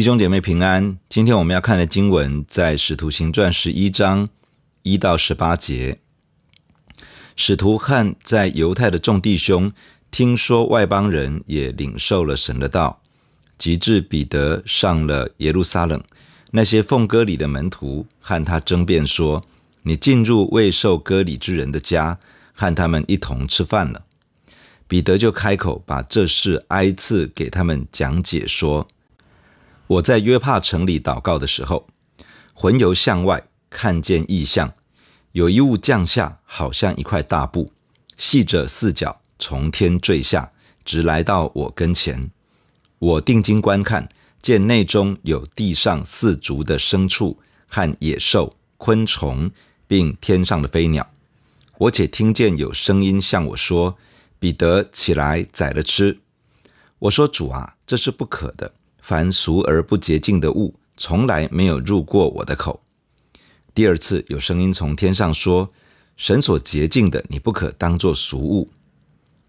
弟兄姐妹平安，今天我们要看的经文在《使徒行传》十一章一到十八节。使徒和在犹太的众弟兄听说外邦人也领受了神的道，及至彼得上了耶路撒冷，那些奉割礼的门徒和他争辩说：“你进入未受割礼之人的家，和他们一同吃饭了。”彼得就开口把这事挨次给他们讲解说：“我在约帕城里祷告的时候，魂游向外，看见异象，有一物降下，好像一块大布，系着四角，从天坠下，直来到我跟前。我定睛观看，见内中有地上四足的牲畜和野兽、昆虫，并天上的飞鸟。我且听见有声音向我说。”彼得起来宰了吃。我说：“主啊，这是不可的。凡俗而不洁净的物，从来没有入过我的口。”第二次有声音从天上说：“神所洁净的，你不可当作俗物。”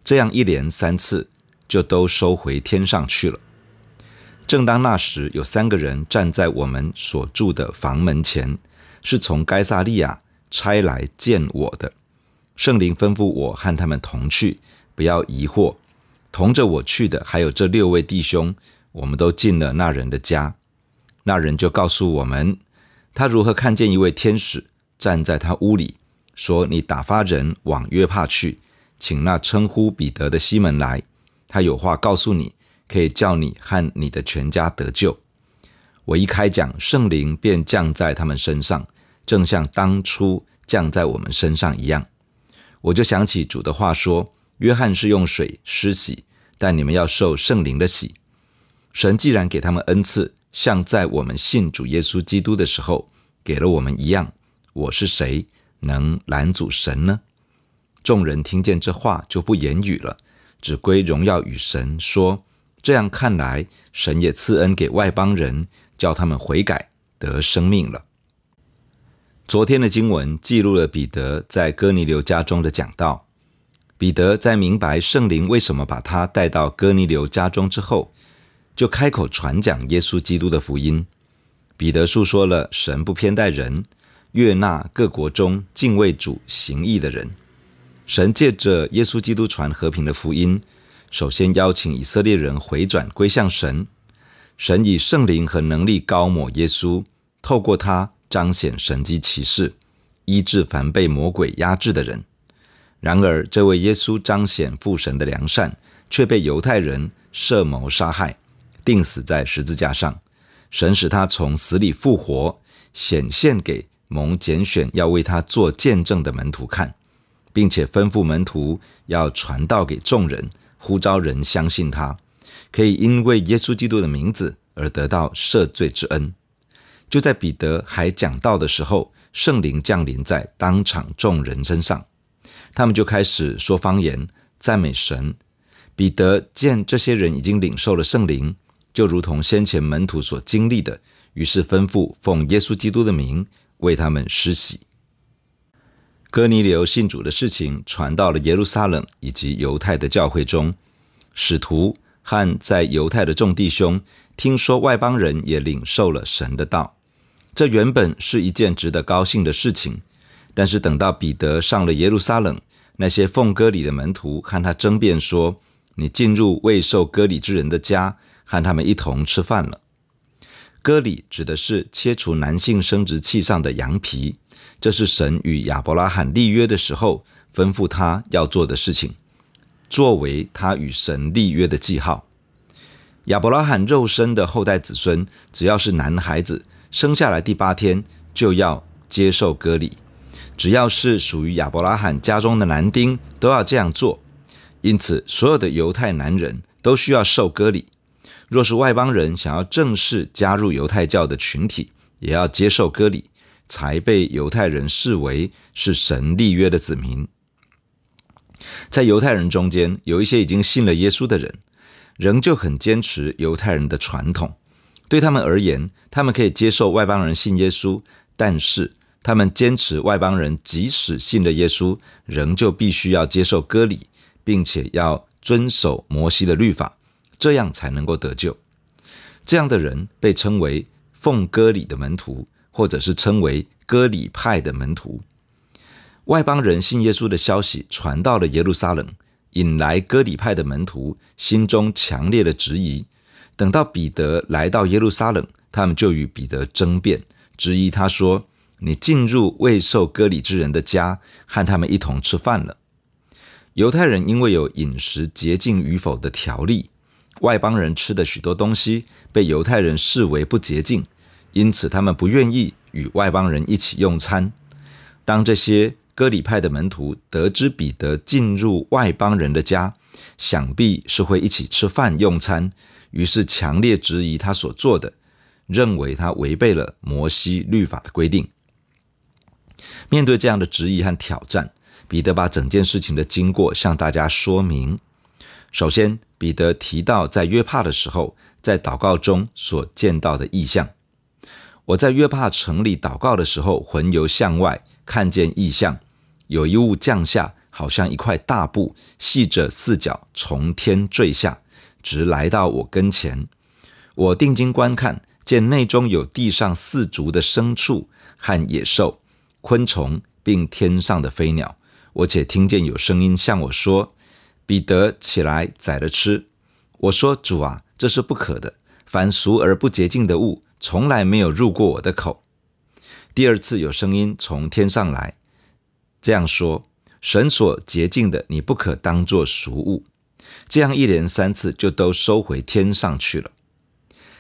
这样一连三次，就都收回天上去了。正当那时，有三个人站在我们所住的房门前，是从该撒利亚差来见我的。圣灵吩咐我和他们同去。不要疑惑，同着我去的还有这六位弟兄，我们都进了那人的家。那人就告诉我们，他如何看见一位天使站在他屋里，说：“你打发人往约帕去，请那称呼彼得的西门来，他有话告诉你，可以叫你和你的全家得救。”我一开讲，圣灵便降在他们身上，正像当初降在我们身上一样。我就想起主的话说。约翰是用水施洗，但你们要受圣灵的洗。神既然给他们恩赐，像在我们信主耶稣基督的时候给了我们一样，我是谁能拦阻神呢？众人听见这话就不言语了，只归荣耀与神，说：这样看来，神也赐恩给外邦人，叫他们悔改得生命了。昨天的经文记录了彼得在哥尼流家中的讲道。彼得在明白圣灵为什么把他带到哥尼流家中之后，就开口传讲耶稣基督的福音。彼得述说了神不偏待人，悦纳各国中敬畏主行义的人。神借着耶稣基督传和平的福音，首先邀请以色列人回转归向神。神以圣灵和能力高抹耶稣，透过他彰显神迹奇事，医治凡被魔鬼压制的人。然而，这位耶稣彰显父神的良善，却被犹太人设谋杀害，钉死在十字架上。神使他从死里复活，显现给蒙拣选要为他做见证的门徒看，并且吩咐门徒要传道给众人，呼召人相信他，可以因为耶稣基督的名字而得到赦罪之恩。就在彼得还讲道的时候，圣灵降临在当场众人身上。他们就开始说方言，赞美神。彼得见这些人已经领受了圣灵，就如同先前门徒所经历的，于是吩咐奉耶稣基督的名为他们施洗。哥尼流信主的事情传到了耶路撒冷以及犹太的教会中，使徒和在犹太的众弟兄听说外邦人也领受了神的道，这原本是一件值得高兴的事情。但是等到彼得上了耶路撒冷，那些奉割礼的门徒和他争辩说：“你进入未受割礼之人的家，和他们一同吃饭了。”割礼指的是切除男性生殖器上的羊皮，这是神与亚伯拉罕立约的时候吩咐他要做的事情，作为他与神立约的记号。亚伯拉罕肉身的后代子孙，只要是男孩子生下来第八天就要接受割礼。只要是属于亚伯拉罕家中的男丁，都要这样做。因此，所有的犹太男人都需要受割礼。若是外邦人想要正式加入犹太教的群体，也要接受割礼，才被犹太人视为是神立约的子民。在犹太人中间，有一些已经信了耶稣的人，仍旧很坚持犹太人的传统。对他们而言，他们可以接受外邦人信耶稣，但是，他们坚持外邦人即使信了耶稣，仍旧必须要接受割礼，并且要遵守摩西的律法，这样才能够得救。这样的人被称为奉割礼的门徒，或者是称为割礼派的门徒。外邦人信耶稣的消息传到了耶路撒冷，引来割礼派的门徒心中强烈的质疑。等到彼得来到耶路撒冷，他们就与彼得争辩，质疑他说：“你进入未受割礼之人的家，和他们一同吃饭了。”犹太人因为有饮食洁净与否的条例，外邦人吃的许多东西被犹太人视为不洁净，因此他们不愿意与外邦人一起用餐。当这些割礼派的门徒得知彼得进入外邦人的家，想必是会一起吃饭用餐，于是强烈质疑他所做的，认为他违背了摩西律法的规定。面对这样的质疑和挑战，彼得把整件事情的经过向大家说明。首先，彼得提到在约帕的时候，在祷告中所见到的异象。我在约帕城里祷告的时候，魂游向外，看见异象，有一物降下，好像一块大布，系着四角，从天坠下，直来到我跟前。我定睛观看，见内中有地上四足的牲畜和野兽、昆虫，并天上的飞鸟。我且听见有声音向我说：“彼得，起来宰了吃。”我说：“主啊，这是不可的。凡俗而不洁净的物，从来没有入过我的口。”第二次有声音从天上来，这样说：“神所洁净的，你不可当作俗物。”这样一连三次，就都收回天上去了。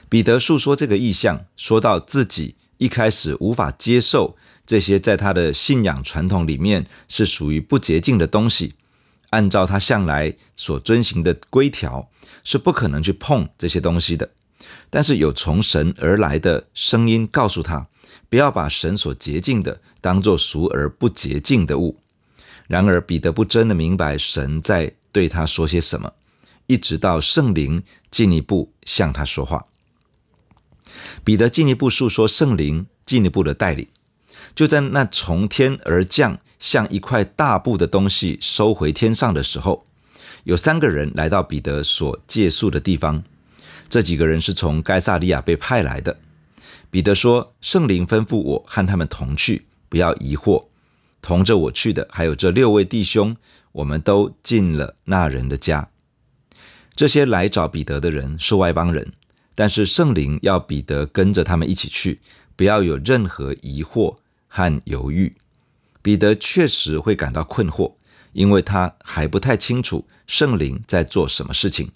彼得述说这个异象，说到自己一开始无法接受。这些在他的信仰传统里面是属于不洁净的东西，按照他向来所遵循的规条，是不可能去碰这些东西的。但是有从神而来的声音告诉他，不要把神所洁净的当作俗而不洁净的物。然而彼得不真的明白神在对他说些什么，一直到圣灵进一步向他说话，彼得进一步述说圣灵进一步的带领。就在那从天而降，像一块大布的东西收回天上的时候，有三个人来到彼得所借宿的地方。这几个人是从该撒利亚被派来的。彼得说：“圣灵吩咐我和他们同去，不要疑惑。同着我去的还有这六位弟兄，我们都进了那人的家。这些来找彼得的人是外邦人，但是圣灵要彼得跟着他们一起去，不要有任何疑惑。”和犹豫，彼得确实会感到困惑，因为他还不太清楚圣灵在做什么事情，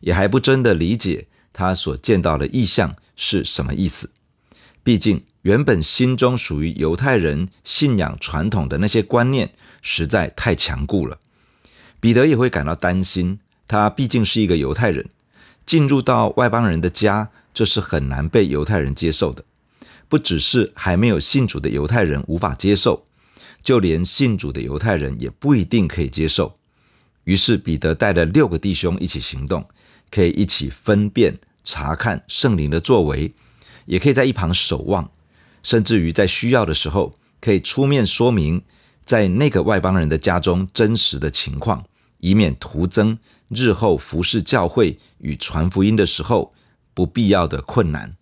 也还不真的理解他所见到的异象是什么意思。毕竟，原本心中属于犹太人信仰传统的那些观念实在太强固了。彼得也会感到担心，他毕竟是一个犹太人，进入到外邦人的家，这是很难被犹太人接受的。不只是还没有信主的犹太人无法接受，就连信主的犹太人也不一定可以接受。于是彼得带了六个弟兄一起行动，可以一起分辨、查看圣灵的作为，也可以在一旁守望，甚至于在需要的时候可以出面说明在那个外邦人的家中真实的情况，以免徒增日后服侍教会与传福音的时候不必要的困难。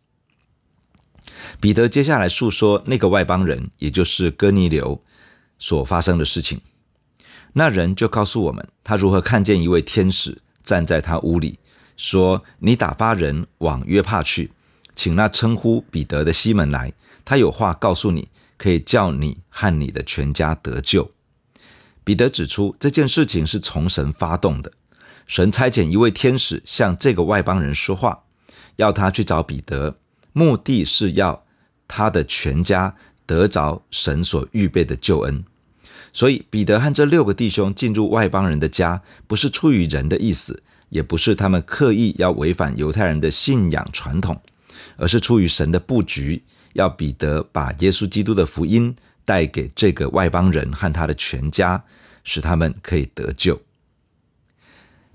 彼得接下来述说那个外邦人，也就是哥尼流所发生的事情。那人就告诉我们，他如何看见一位天使站在他屋里，说：“你打发人往约帕去，请那称呼彼得的西门来，他有话告诉你，可以叫你和你的全家得救。”彼得指出这件事情是从神发动的，神差遣一位天使向这个外邦人说话，要他去找彼得，目的是要。他的全家得着神所预备的救恩，所以彼得和这六个弟兄进入外邦人的家，不是出于人的意思，也不是他们刻意要违反犹太人的信仰传统，而是出于神的布局，要彼得把耶稣基督的福音带给这个外邦人和他的全家，使他们可以得救。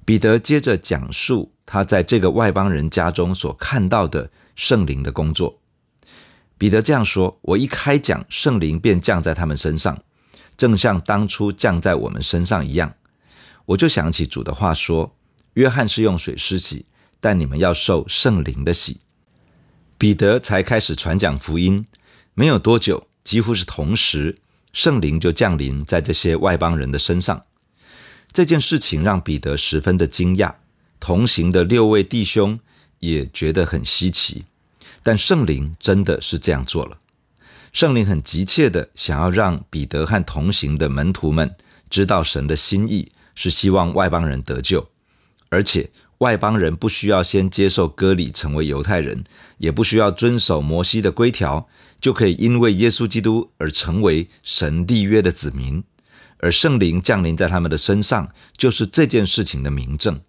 彼得接着讲述他在这个外邦人家中所看到的圣灵的工作。彼得这样说：“我一开讲，圣灵便降在他们身上，正像当初降在我们身上一样。我就想起主的话说：约翰是用水施洗，但你们要受圣灵的洗。彼得才开始传讲福音，没有多久，几乎是同时，圣灵就降临在这些外邦人的身上。这件事情让彼得十分的惊讶，同行的六位弟兄也觉得很稀奇。但圣灵真的是这样做了。圣灵很急切地想要让彼得和同行的门徒们知道神的心意是希望外邦人得救，而且外邦人不需要先接受割礼成为犹太人，也不需要遵守摩西的规条，就可以因为耶稣基督而成为神立约的子民，而圣灵降临在他们的身上，就是这件事情的明证。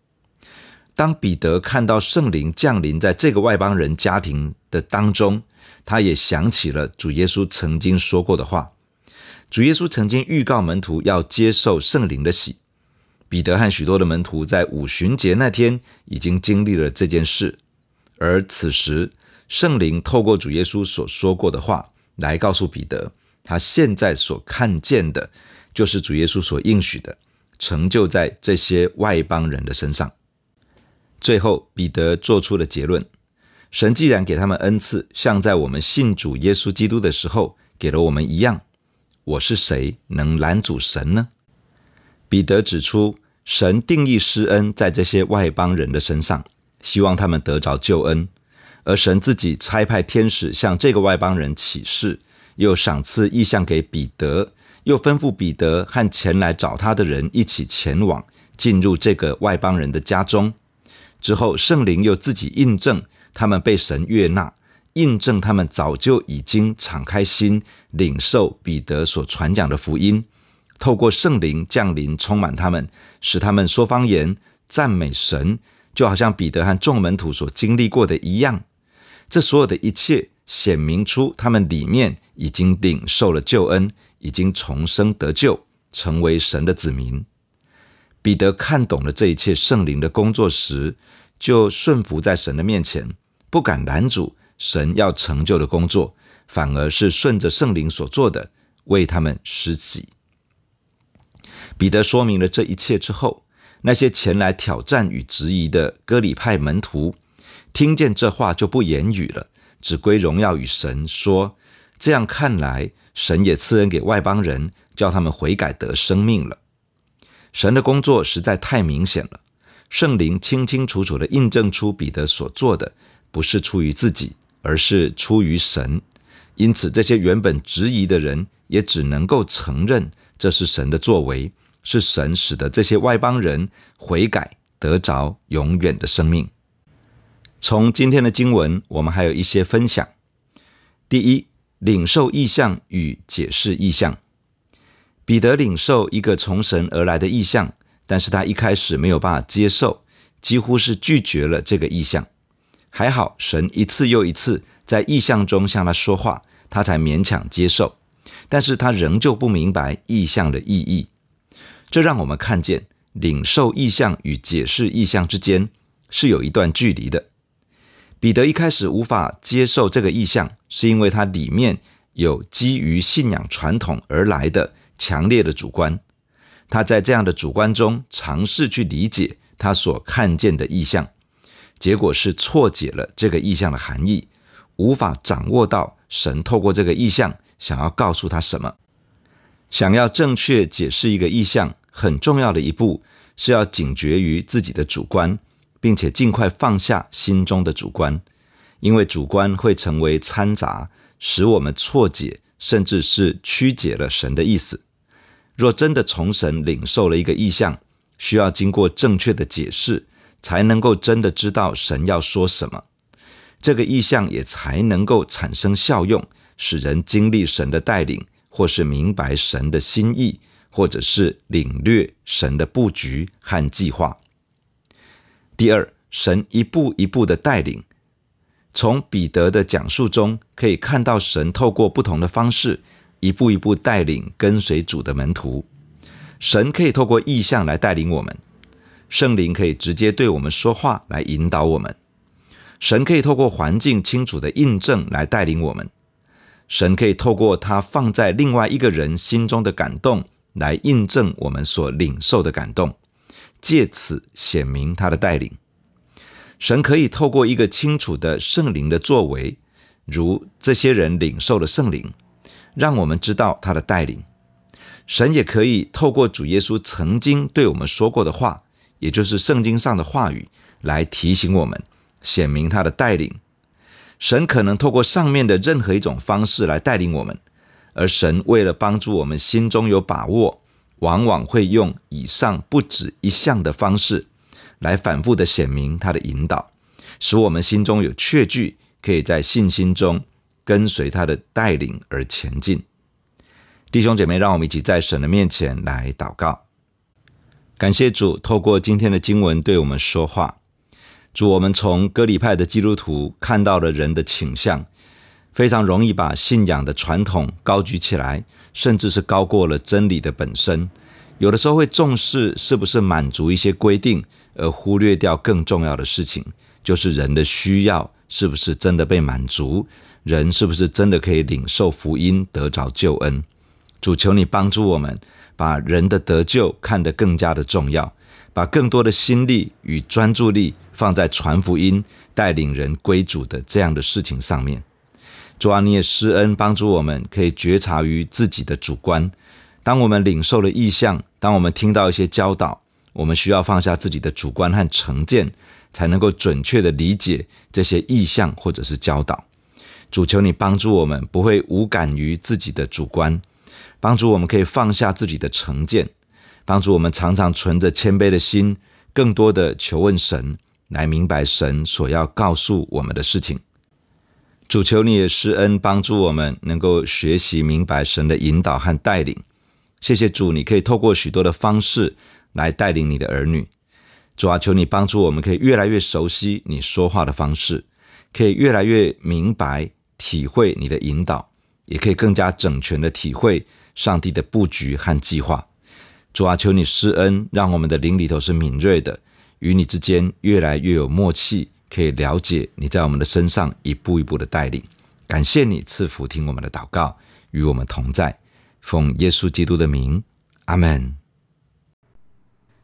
当彼得看到圣灵降临在这个外邦人家庭的当中，他也想起了主耶稣曾经说过的话。主耶稣曾经预告门徒要接受圣灵的洗。彼得和许多的门徒在五旬节那天已经经历了这件事，而此时圣灵透过主耶稣所说过的话来告诉彼得，他现在所看见的就是主耶稣所应许的，成就在这些外邦人的身上。最后，彼得做出了结论。神既然给他们恩赐，像在我们信主耶稣基督的时候给了我们一样，我是谁能拦阻神呢？彼得指出，神定义施恩在这些外邦人的身上，希望他们得着救恩，而神自己差派天使向这个外邦人启示，又赏赐异象给彼得，又吩咐彼得和前来找他的人一起前往，进入这个外邦人的家中。之后，圣灵又自己印证。他们被神悦纳，印证他们早就已经敞开心领受彼得所传讲的福音，透过圣灵降临充满他们，使他们说方言、赞美神，就好像彼得和众门徒所经历过的一样。这所有的一切显明出他们里面已经领受了救恩，已经重生得救，成为神的子民。彼得看懂了这一切圣灵的工作时，就顺服在神的面前。不敢拦阻神要成就的工作，反而是顺着圣灵所做的，为他们施洗。彼得说明了这一切之后，那些前来挑战与质疑的割礼派门徒，听见这话就不言语了，只归荣耀与神，说：这样看来，神也赐恩给外邦人，叫他们悔改得生命了。神的工作实在太明显了，圣灵清清楚楚地印证出彼得所做的。不是出于自己，而是出于神。因此，这些原本质疑的人也只能够承认这是神的作为，是神使得这些外邦人悔改，得着永远的生命。从今天的经文，我们还有一些分享。第一，领受意象与解释意象。彼得领受一个从神而来的意象，但是他一开始没有办法接受，几乎是拒绝了这个意象。还好，神一次又一次在意象中向他说话，他才勉强接受。但是他仍旧不明白意象的意义。这让我们看见领受意象与解释意象之间是有一段距离的。彼得一开始无法接受这个意象，是因为他里面有基于信仰传统而来的强烈的主观。他在这样的主观中尝试去理解他所看见的意象。结果是错解了这个意象的含义，无法掌握到神透过这个意象想要告诉他什么。想要正确解释一个意象，很重要的一步是要警觉于自己的主观，并且尽快放下心中的主观，因为主观会成为掺杂，使我们错解，甚至是曲解了神的意思。若真的从神领受了一个意象，需要经过正确的解释。才能够真的知道神要说什么，这个意象也才能够产生效用，使人经历神的带领，或是明白神的心意，或者是领略神的布局和计划。第二，神一步一步的带领，从彼得的讲述中可以看到神透过不同的方式，一步一步带领跟随主的门徒。神可以透过异象来带领我们。圣灵可以直接对我们说话来引导我们，神可以透过环境清楚的印证来带领我们，神可以透过他放在另外一个人心中的感动来印证我们所领受的感动，借此显明他的带领。神可以透过一个清楚的圣灵的作为如这些人领受了圣灵，让我们知道他的带领。神也可以透过主耶稣曾经对我们说过的话，也就是圣经上的话语，来提醒我们，显明他的带领。神可能透过上面的任何一种方式来带领我们，而神为了帮助我们心中有把握，往往会用以上不止一项的方式，来反复的显明他的引导，使我们心中有确据，可以在信心中跟随他的带领而前进。弟兄姐妹，让我们一起在神的面前来祷告，感谢主透过今天的经文对我们说话。主，我们从割礼派的基督徒看到了人的倾向，非常容易把信仰的传统高举起来，甚至是高过了真理的本身。有的时候会重视是不是满足一些规定，而忽略掉更重要的事情，就是人的需要是不是真的被满足，人是不是真的可以领受福音，得着救恩。主，求你帮助我们，把人的得救看得更加的重要，把更多的心力与专注力放在传福音、带领人归主的这样的事情上面。主啊，你也施恩帮助我们，可以觉察于自己的主观。当我们领受了异象，当我们听到一些教导，我们需要放下自己的主观和成见，才能够准确的理解这些意象或者是教导。主，求你帮助我们，不会无感于自己的主观。帮助我们可以放下自己的成见，帮助我们常常存着谦卑的心，更多的求问神，来明白神所要告诉我们的事情。主，求你也施恩帮助我们，能够学习明白神的引导和带领。谢谢主，你可以透过许多的方式来带领你的儿女。主啊，求你帮助我们，可以越来越熟悉你说话的方式，可以越来越明白体会你的引导，也可以更加整全的体会。上帝的布局和计划，主啊，求你施恩，让我们的灵里头是敏锐的，与你之间越来越有默契，可以了解你在我们的身上一步一步的带领。感谢你赐福听我们的祷告，与我们同在，奉耶稣基督的名，阿门。